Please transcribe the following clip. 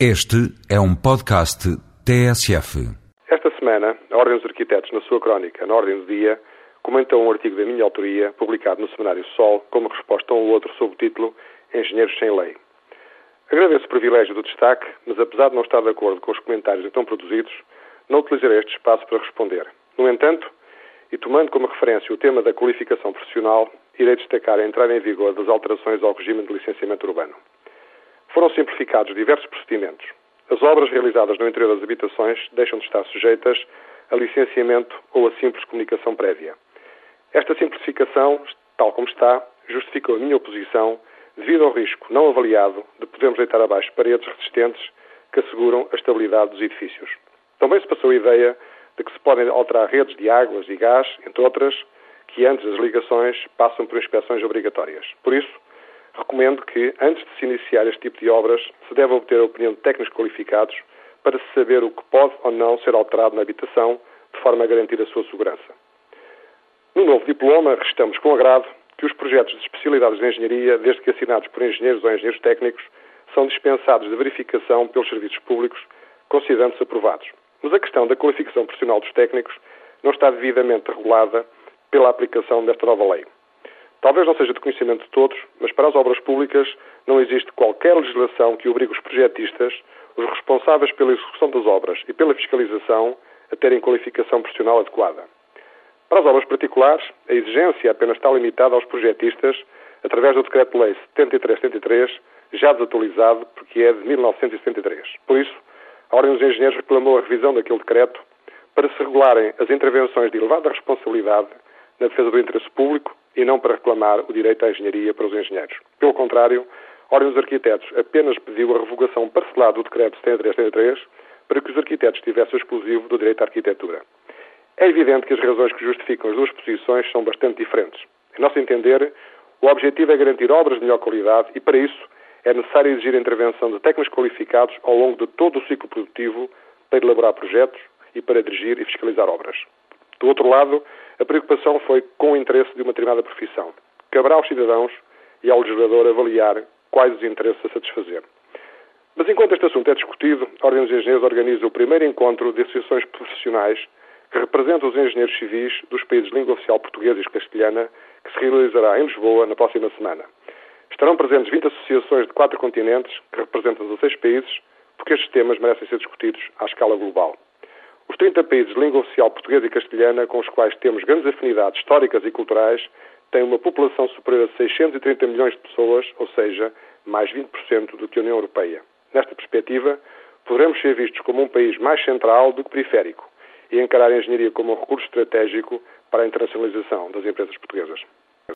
Este é um podcast TSF. Esta semana, a Ordem dos Arquitetos, na sua crónica, na Ordem do Dia, comentou um artigo da minha autoria, publicado no Semanário Sol, como resposta a um outro sob o título Engenheiros sem Lei. Agradeço o privilégio do destaque, mas apesar de não estar de acordo com os comentários então produzidos, não utilizarei este espaço para responder. No entanto, e tomando como referência o tema da qualificação profissional, irei destacar a entrada em vigor das alterações ao regime de licenciamento urbano. Foram simplificados diversos procedimentos. As obras realizadas no interior das habitações deixam de estar sujeitas a licenciamento ou a simples comunicação prévia. Esta simplificação, tal como está, justificou a minha oposição devido ao risco não avaliado de podermos deitar abaixo paredes resistentes que asseguram a estabilidade dos edifícios. Também se passou a ideia de que se podem alterar redes de águas e gás, entre outras, que antes das ligações passam por inspeções obrigatórias. Por isso, recomendo que, antes de se iniciar este tipo de obras, se deve obter a opinião de técnicos qualificados para se saber o que pode ou não ser alterado na habitação, de forma a garantir a sua segurança. No novo diploma, restamos com agrado que os projetos de especialidades de engenharia, desde que assinados por engenheiros ou engenheiros técnicos, são dispensados de verificação pelos serviços públicos, considerando-se aprovados. Mas a questão da qualificação profissional dos técnicos não está devidamente regulada pela aplicação desta nova lei. Talvez não seja de conhecimento de todos, mas para as obras públicas não existe qualquer legislação que obrigue os projetistas, os responsáveis pela execução das obras e pela fiscalização, a terem qualificação profissional adequada. Para as obras particulares, a exigência apenas está limitada aos projetistas através do Decreto-Lei 7373, já desatualizado, porque é de 1973. Por isso, a Ordem dos Engenheiros reclamou a revisão daquele decreto para se regularem as intervenções de elevada responsabilidade na defesa do interesse público e não para reclamar o direito à engenharia para os engenheiros. Pelo contrário, a Ordem dos Arquitetos apenas pediu a revogação parcelada do Decreto 7373 para que os arquitetos tivessem o exclusivo do direito à arquitetura. É evidente que as razões que justificam as duas posições são bastante diferentes. Em nosso entender, o objetivo é garantir obras de melhor qualidade e, para isso, é necessário exigir a intervenção de técnicos qualificados ao longo de todo o ciclo produtivo para elaborar projetos e para dirigir e fiscalizar obras. Do outro lado, a preocupação foi com o interesse de uma determinada profissão. Caberá aos cidadãos e ao legislador avaliar quais os interesses a satisfazer. Mas enquanto este assunto é discutido, a Ordem dos Engenheiros organiza o primeiro encontro de associações profissionais que representam os engenheiros civis dos países de língua oficial portuguesa e castelhana, que se realizará em Lisboa na próxima semana. Estarão presentes 20 associações de quatro continentes, que representam 16 países, porque estes temas merecem ser discutidos à escala global. Os 30 países de língua oficial portuguesa e castelhana, com os quais temos grandes afinidades históricas e culturais, têm uma população superior a 630 milhões de pessoas, ou seja, mais 20% do que a União Europeia. Nesta perspectiva, poderemos ser vistos como um país mais central do que periférico e encarar a engenharia como um recurso estratégico para a internacionalização das empresas portuguesas.